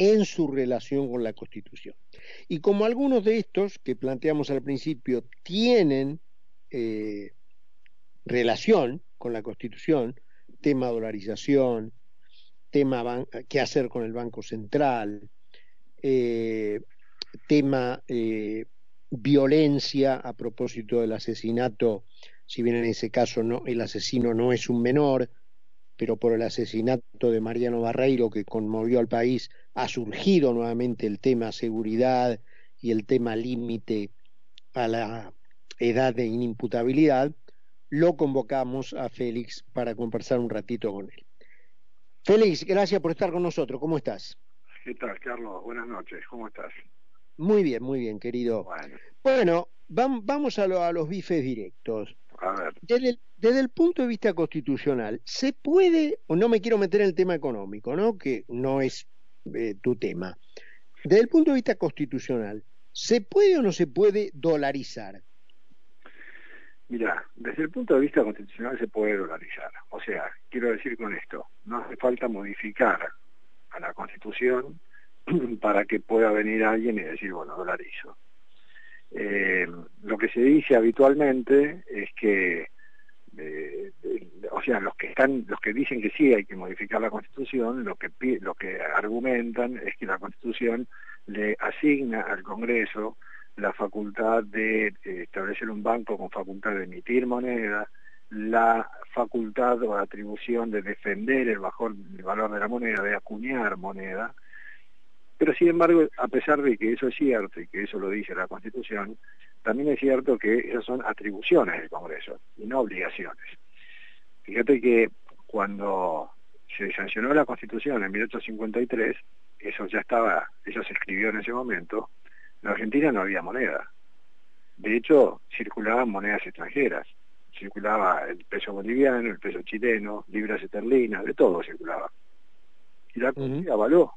en su relación con la Constitución. Y como algunos de estos que planteamos al principio tienen eh, relación con la Constitución, tema dolarización, tema qué hacer con el Banco Central, eh, tema eh, violencia a propósito del asesinato, si bien en ese caso no, el asesino no es un menor, pero por el asesinato de Mariano Barreiro que conmovió al país, ha surgido nuevamente el tema seguridad y el tema límite a la edad de inimputabilidad, lo convocamos a Félix para conversar un ratito con él. Félix, gracias por estar con nosotros. ¿Cómo estás? ¿Qué tal, Carlos? Buenas noches. ¿Cómo estás? Muy bien, muy bien, querido. Bueno, vamos a, los bifes directos. A ver. Desde el, punto de vista constitucional, ¿se puede, o no me quiero meter en el tema económico, ¿no? que no es eh, tu tema, desde el punto de vista constitucional, ¿se puede o no se puede dolarizar? Mira, desde el punto de vista constitucional se puede dolarizar. O sea, quiero decir con esto, no hace falta modificar a la Constitución para que pueda venir alguien y decir, bueno, dolarizo. Eh, lo que se dice habitualmente es que, eh, o sea, los que están, los que dicen que sí hay que modificar la Constitución, lo que argumentan es que la Constitución le asigna al Congreso la facultad de eh, establecer un banco con facultad de emitir moneda, la facultad o atribución de defender el valor de la moneda, de acuñar moneda, pero sin embargo, a pesar de que eso es cierto y que eso lo dice la Constitución, también es cierto que esas son atribuciones del Congreso y no obligaciones. Fíjate que cuando se sancionó la Constitución en 1853, eso ya estaba, eso se escribió en ese momento, en Argentina no había moneda. De hecho, circulaban monedas extranjeras. Circulaba el peso boliviano, el peso chileno, libras esterlinas, de todo circulaba. Y la Constitución avaló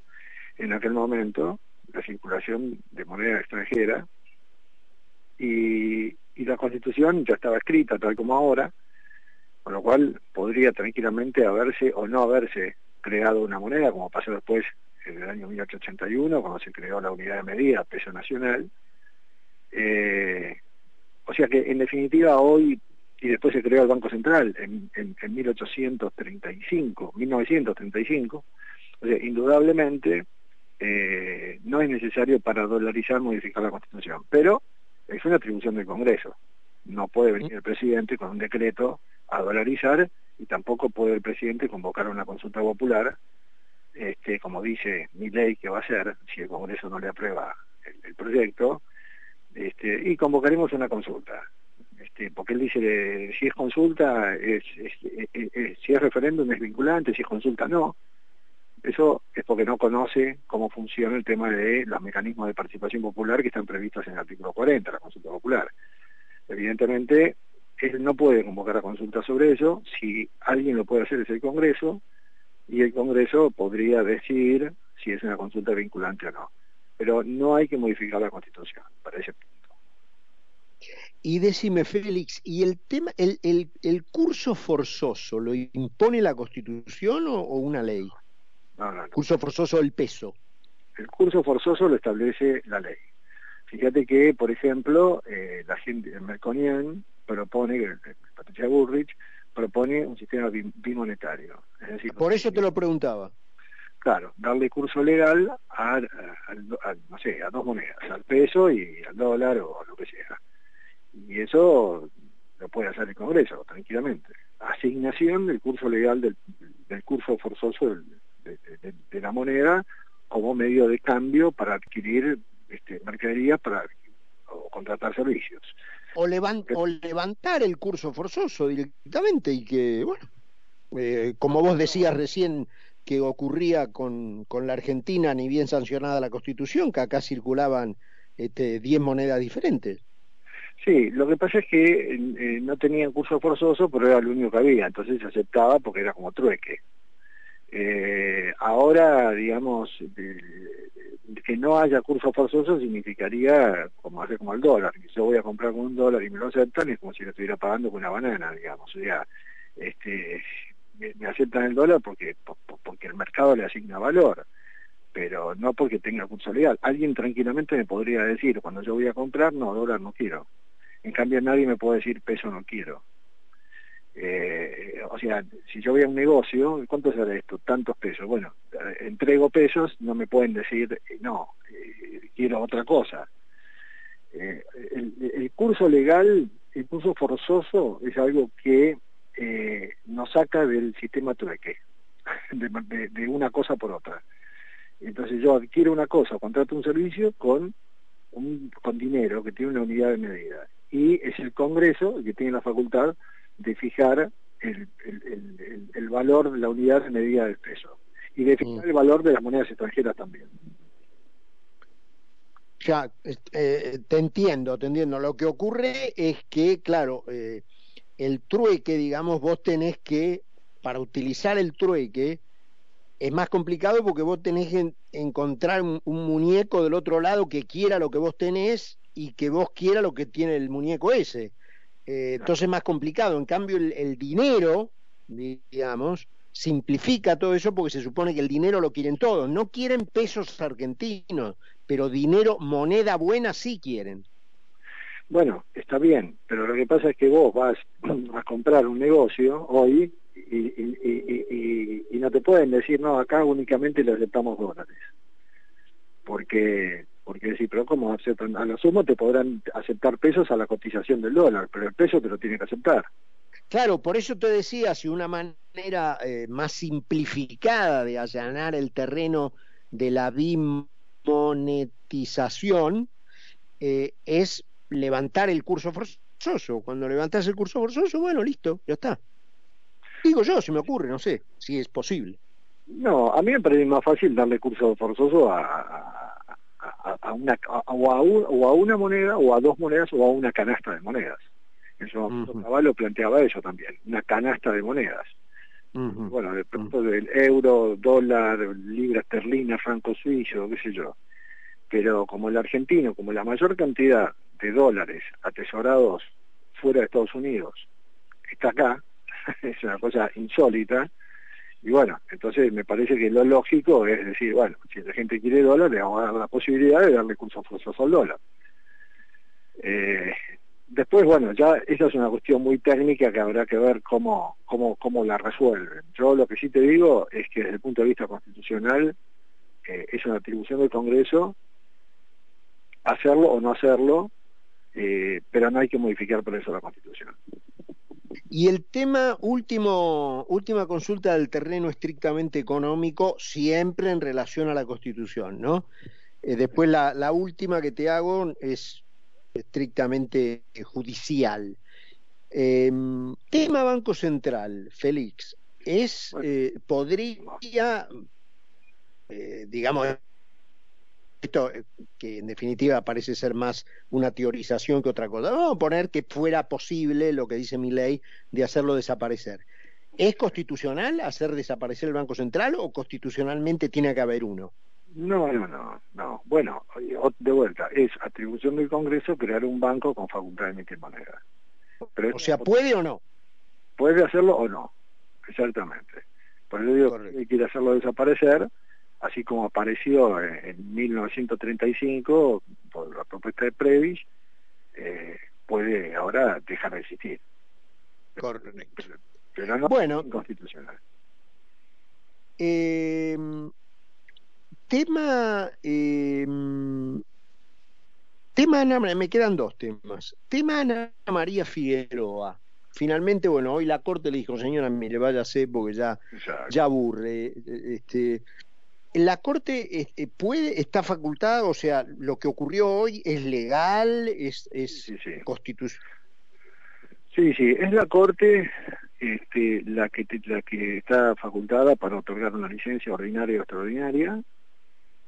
en aquel momento la circulación de moneda extranjera y, la Constitución ya estaba escrita tal como ahora, con lo cual podría tranquilamente haberse o no haberse creado una moneda, como pasó después en el año 1881, cuando se creó la unidad de medida, peso nacional. Eh, o sea que en definitiva hoy, y después se creó el Banco Central en, en, 1835, 1935, o sea, indudablemente eh, no es necesario para dolarizar modificar la Constitución, pero es una atribución del Congreso. No puede venir el presidente con un decreto a dolarizar y tampoco puede el presidente convocar una consulta popular este, como dice mi ley que va a ser, si el Congreso no le aprueba el, proyecto, este, y convocaremos una consulta. Este, porque él dice, si es consulta, es, si es referéndum es vinculante, si es consulta no. Eso es porque no conoce cómo funciona el tema de los mecanismos de participación popular que están previstos en el artículo 40, la consulta popular. Evidentemente, él no puede convocar a consulta sobre eso, si alguien lo puede hacer es el Congreso, y el Congreso podría decir si es una consulta vinculante o no. Pero no hay que modificar la Constitución para ese punto. Y decime, Félix, ¿y el tema, el curso forzoso lo impone la Constitución o, una ley? No, no, no. Curso forzoso el peso. El curso forzoso lo establece la ley. Fíjate que, por ejemplo, eh, la gente, Melconian propone, Patricia Burrich, propone un sistema bimonetario. Es decir, Por eso te lo preguntaba. Claro, darle curso legal a, no sé, a dos monedas, al peso y al dólar o lo que sea. Y eso lo puede hacer el Congreso tranquilamente. Asignación del curso legal del, curso forzoso de, la moneda como medio de cambio para adquirir este, mercadería para o contratar servicios o, o levantar el curso forzoso directamente y que, bueno, eh, como vos decías recién que ocurría con, con, la Argentina, ni bien sancionada la Constitución, que acá circulaban este, 10 monedas diferentes. Sí, lo que pasa es que eh, no tenían curso forzoso, pero era lo único que había, entonces se aceptaba porque era como trueque. Eh, ahora, digamos, que no haya curso forzoso significaría como hace como el dólar, que yo voy a comprar con un dólar y me lo aceptan, es como si lo estuviera pagando con una banana, digamos, o sea, este, me, aceptan el dólar porque, porque el mercado le asigna valor. pero no porque tenga curso legal. Alguien tranquilamente me podría decir, cuando yo voy a comprar, no, dólar no quiero. En cambio nadie me puede decir peso no quiero. Eh, o sea, si yo voy a un negocio, ¿cuánto será esto? Tantos pesos. Bueno, eh, entrego pesos, no me pueden decir, eh, no, quiero otra cosa. el, curso legal, el curso forzoso es algo que nos saca del sistema trueque, de, de, una cosa por otra. Entonces yo adquiero una cosa, contrato un servicio con, un, con dinero que tiene una unidad de medida. Y es el Congreso el que tiene la facultad de fijar el, el, valor de la unidad de medida del peso y de fijar mm. el valor de las monedas extranjeras también. Ya, eh, te entiendo, te entiendo. Lo que ocurre es que, claro, eh, el trueque, digamos, vos tenés que, para utilizar el trueque, es más complicado porque vos tenés que encontrar un, un, muñeco del otro lado que quiera lo que vos tenés y que vos quiera lo que tiene el muñeco ese. Eh, entonces es más complicado. En cambio, el, dinero, digamos, simplifica todo eso porque se supone que el dinero lo quieren todos. No quieren pesos argentinos, pero dinero, moneda buena sí quieren. Bueno, está bien, pero lo que pasa es que vos vas a comprar un negocio hoy y, y, no te pueden decir, no, acá únicamente le aceptamos dólares. Porque porque decir, pero ¿cómo aceptan? A lo sumo te podrán aceptar pesos a la cotización del dólar, pero el peso te lo tiene que aceptar. Claro, por eso te decía, si una manera eh, más simplificada de allanar el terreno de la bimonetización eh, es levantar el curso forzoso. Cuando levantas el curso forzoso, bueno, listo, ya está. Digo yo, se me ocurre, no sé si es posible. No, a mí me parece más fácil darle curso forzoso a a, una, o, a una moneda o a dos monedas o a una canasta de monedas. En su momento Caballo planteaba eso también, una canasta de monedas. Bueno, de pronto del euro, dólar, libra esterlina, franco suizo, qué sé yo. Pero como el argentino, como la mayor cantidad de dólares atesorados fuera de Estados Unidos está acá, es una cosa insólita, y bueno, entonces me parece que lo lógico es decir, bueno, si la gente quiere dólar, le vamos a dar la posibilidad de darle curso forzoso al dólar. Eh, después, bueno, ya esa es una cuestión muy técnica que habrá que ver cómo, cómo, cómo la resuelven. Yo lo que sí te digo es que desde el punto de vista constitucional eh, es una atribución del Congreso hacerlo o no hacerlo, eh, pero no hay que modificar por eso la Constitución. Y el tema último, última consulta del terreno estrictamente económico, siempre en relación a la Constitución, ¿no? Eh, después la, la, última que te hago es estrictamente judicial. Em, tema Banco Central, Félix, es eh, podría, eh, digamos, esto eh, que en definitiva parece ser más una teorización que otra cosa. Vamos a poner que fuera posible lo que dice mi ley de hacerlo desaparecer. ¿Es constitucional hacer desaparecer el Banco Central o constitucionalmente tiene que haber uno? No, no, no, no. Bueno, de vuelta, es atribución del Congreso crear un banco con facultad de emitir moneda. o sea, ¿puede o no? Puede hacerlo o no, exactamente. Por eso digo que quiere hacerlo desaparecer, así como apareció en 1935 por la propuesta de Previs, eh, puede ahora dejar de existir. Correcto. Pero, no bueno, es constitucional. Eh, tema, eh, tema Ana, me quedan dos temas. Tema Ana María Figueroa. Finalmente, bueno, hoy la corte le dijo, señora, mire, váyase porque ya, ya aburre. Este, la Corte este, puede, está facultada, o sea, lo que ocurrió hoy es legal, es, es sí, sí. constitucional. Sí, sí, es la Corte este, la, que, la que está facultada para otorgar una licencia ordinaria o extraordinaria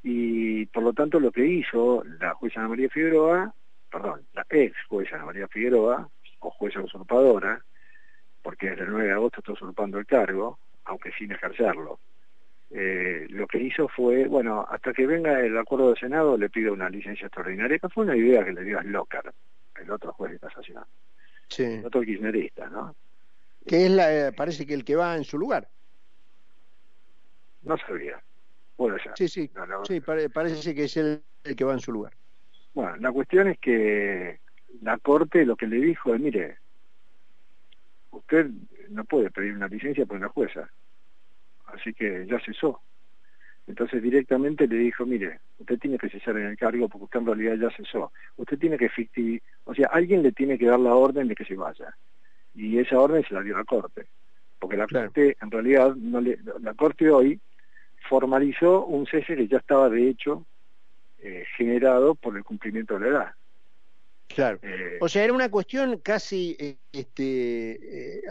y por lo tanto lo que hizo la jueza Ana María Figueroa, perdón, la ex jueza Ana María Figueroa, o jueza usurpadora, porque desde el 9 de agosto está usurpando el cargo, aunque sin ejercerlo, eh, lo que hizo fue, bueno, hasta que venga el acuerdo del Senado le pido una licencia extraordinaria, que fue una idea que le dio a Lócar, el otro juez de casación, sí. el otro kirchnerista, ¿no? Que es la, eh, parece que el que va en su lugar. No sabía. Puede ser. Sí, sí, sí parece que es el, el que va en su lugar. Bueno, la cuestión es que la Corte lo que le dijo es, mire, usted no puede pedir una licencia por una jueza, así que ya cesó. Entonces directamente le dijo, mire, usted tiene que cesar en el cargo porque usted en realidad ya cesó. Usted tiene que efectivizar, o sea, alguien le tiene que dar la orden de que se vaya. Y esa orden se la dio la Corte. Porque la Corte, en realidad, no le, la Corte hoy formalizó un cese que ya estaba de hecho eh, generado por el cumplimiento de la edad. Claro. Eh, o sea, era una cuestión casi eh, este,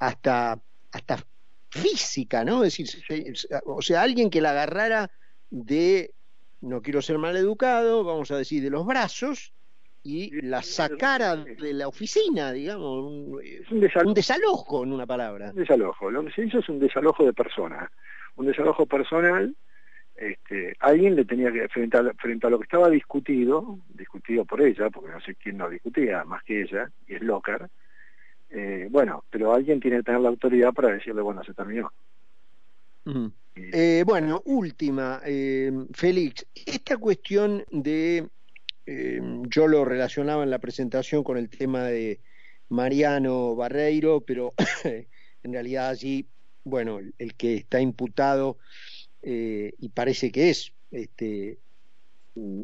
hasta, hasta física, ¿no? Es decir, o sea, alguien que la agarrara de, no quiero ser mal educado, vamos a decir, de los brazos y la sacara de la oficina, digamos, un, un, desalojo. en una palabra. Un desalojo, lo que se hizo es un desalojo de persona, un desalojo personal, este, alguien le tenía que, frente a, frente a lo que estaba discutido, discutido por ella, porque no sé quién no discutía más que ella, y es Locker, eh, bueno, pero alguien tiene que tener la autoridad para decirle, bueno, se terminó. Eh, bueno, última, eh, Félix, esta cuestión de, yo lo relacionaba en la presentación con el tema de Mariano Barreiro, pero en realidad allí, bueno, el, que está imputado y parece que es este,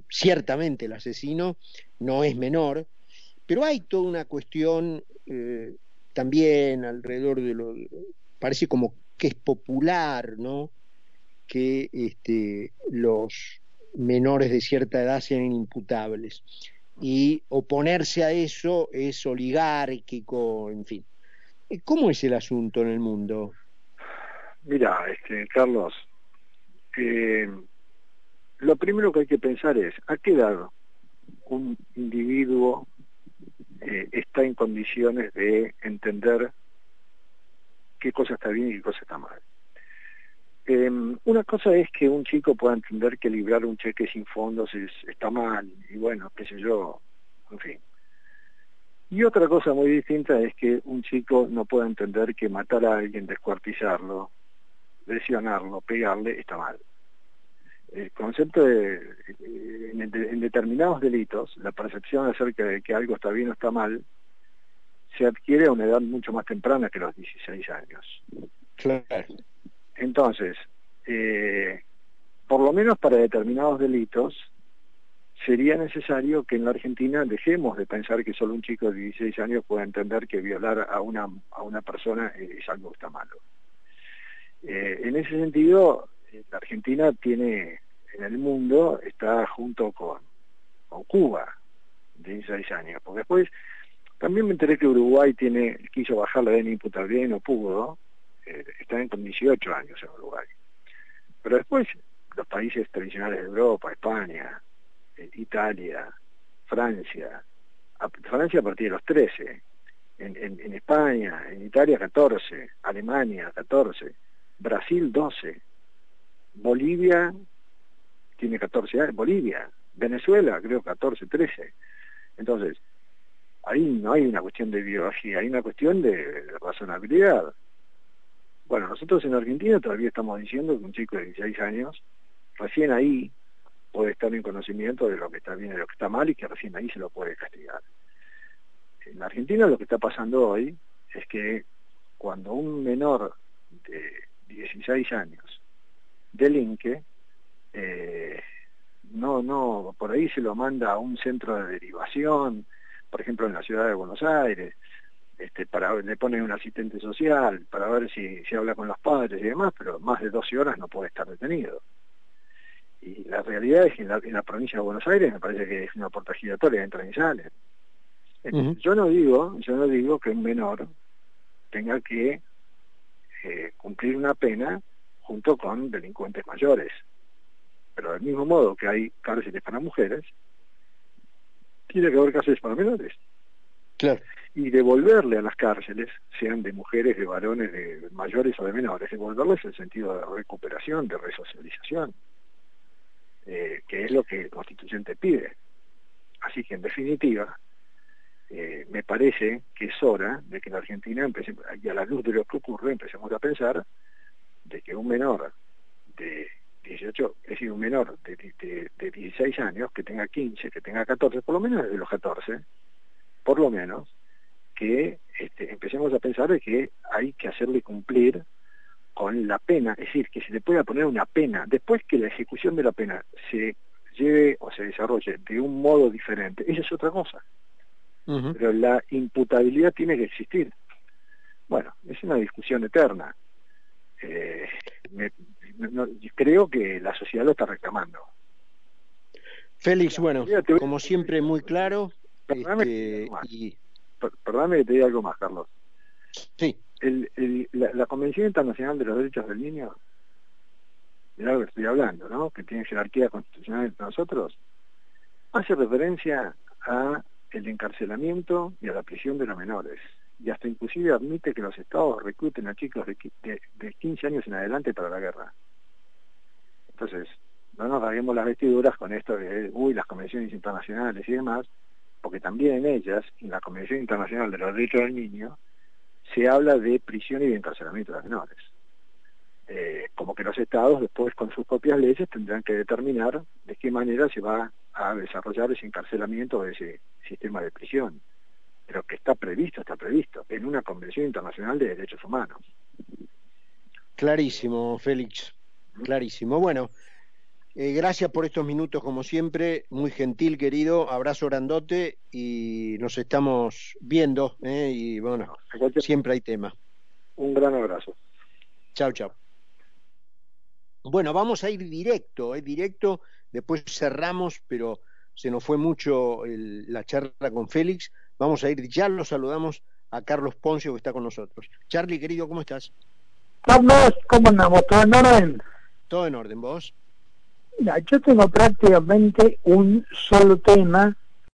ciertamente el asesino, no es menor, pero hay toda una cuestión eh, también alrededor de lo, parece como que es popular, ¿no? Que este, los menores de cierta edad sean imputables. Y oponerse a eso es oligárquico, en fin. ¿Cómo es el asunto en el mundo? Mira, este, Carlos, eh, lo primero que hay que pensar es, ¿a qué edad un individuo eh, está en condiciones de entender qué cosa está bien y qué cosa está mal. Em, una cosa es que un chico pueda entender que librar un cheque sin fondos está mal, y bueno, qué sé yo, en fin. Y otra cosa muy distinta es que un chico no pueda entender que matar a alguien, descuartizarlo, lesionarlo, pegarle, está mal el concepto de, en, determinados delitos, la percepción acerca de que algo está bien o está mal, se adquiere a una edad mucho más temprana que los 16 años. Claro. Entonces, eh, por lo menos para determinados delitos, sería necesario que en la Argentina dejemos de pensar que solo un chico de 16 años puede entender que violar a una, a una persona es algo que está malo. Eh, en ese sentido, la Argentina tiene en el mundo, está junto con, con Cuba, de 16 años. Porque después también me enteré que Uruguay tiene quiso bajar la edad de imputabilidad no pudo, eh, están con 18 años en Uruguay. Pero después los países tradicionales de Europa, España, eh, Italia, Francia, Francia a partir de los 13, en, en, en España, en Italia 14, Alemania 14, Brasil 12, Bolivia tiene 14 años, Bolivia, Venezuela creo 14, 13. Entonces, ahí no hay una cuestión de biología, hay una cuestión de, razonabilidad. Bueno, nosotros en Argentina todavía estamos diciendo que un chico de 16 años, recién ahí puede estar en conocimiento de lo que está bien y lo que está mal y que recién ahí se lo puede castigar. En Argentina lo que está pasando hoy es que cuando un menor de 16 años delinque, eh, no, no, por ahí se lo manda a un centro de derivación, por ejemplo en la ciudad de Buenos Aires, este, para le ponen un asistente social para ver si, se habla con los padres y demás, pero más de 12 horas no puede estar detenido. Y la realidad es que en la, provincia de Buenos Aires me parece que es una puerta giratoria, entran y salen. Yo no digo, yo no digo que un menor tenga que eh, cumplir una pena junto con delincuentes mayores. Pero del mismo modo que hay cárceles para mujeres, tiene que haber cárceles para menores. Claro. Y devolverle a las cárceles, sean de mujeres, de varones, de mayores o de menores, devolverles el sentido de recuperación, de resocialización, eh, que es lo que el constituyente pide. Así que en definitiva, eh, me parece que es hora de que en Argentina, y a la luz de lo que ocurre, empecemos a pensar de que un menor de 18, es decir, un menor de, de, de, 16 años, que tenga 15, que tenga 14, por lo menos desde los 14, por lo menos, que este, empecemos a pensar de que hay que hacerle cumplir con la pena, es decir, que se le pueda poner una pena, después que la ejecución de la pena se lleve o se desarrolle de un modo diferente, esa es otra cosa. Pero la imputabilidad tiene que existir. Bueno, es una discusión eterna. Eh, creo que la sociedad lo está reclamando. Félix, bueno, como siempre, muy claro. Este, y... Perdóname que te diga algo más, Carlos. Sí. El, la, Convención Internacional de los Derechos del Niño, de algo que estoy hablando, ¿no? que tiene jerarquía constitucional entre nosotros, hace referencia a el encarcelamiento y a la prisión de los menores. Y hasta inclusive admite que los estados recluten a chicos de, de, 15 años en adelante para la guerra. Entonces, no nos rasguemos las vestiduras con esto de, uy, las convenciones internacionales y demás, porque también en ellas, en la Convención Internacional de los Derechos del Niño, se habla de prisión y de encarcelamiento de los menores. Eh, como que los estados después con sus propias leyes tendrán que determinar de qué manera se va a desarrollar ese encarcelamiento de ese sistema de prisión. Pero que está previsto, está previsto, en una Convención Internacional de Derechos Humanos. Clarísimo, Félix, clarísimo. Bueno, eh, gracias por estos minutos, como siempre, muy gentil, querido, abrazo grandote y nos estamos viendo, eh, y bueno, siempre hay tema. Un gran abrazo. Chao, chao. Bueno, vamos a ir directo, eh, directo después cerramos, pero se nos fue mucho la charla con Félix. Vamos a ir, ya lo saludamos a Carlos Poncio que está con nosotros. Charlie, querido, ¿cómo estás? Carlos, ¿cómo andamos? ¿Todo en orden? Todo en orden, ¿vos? Yo tengo prácticamente un solo tema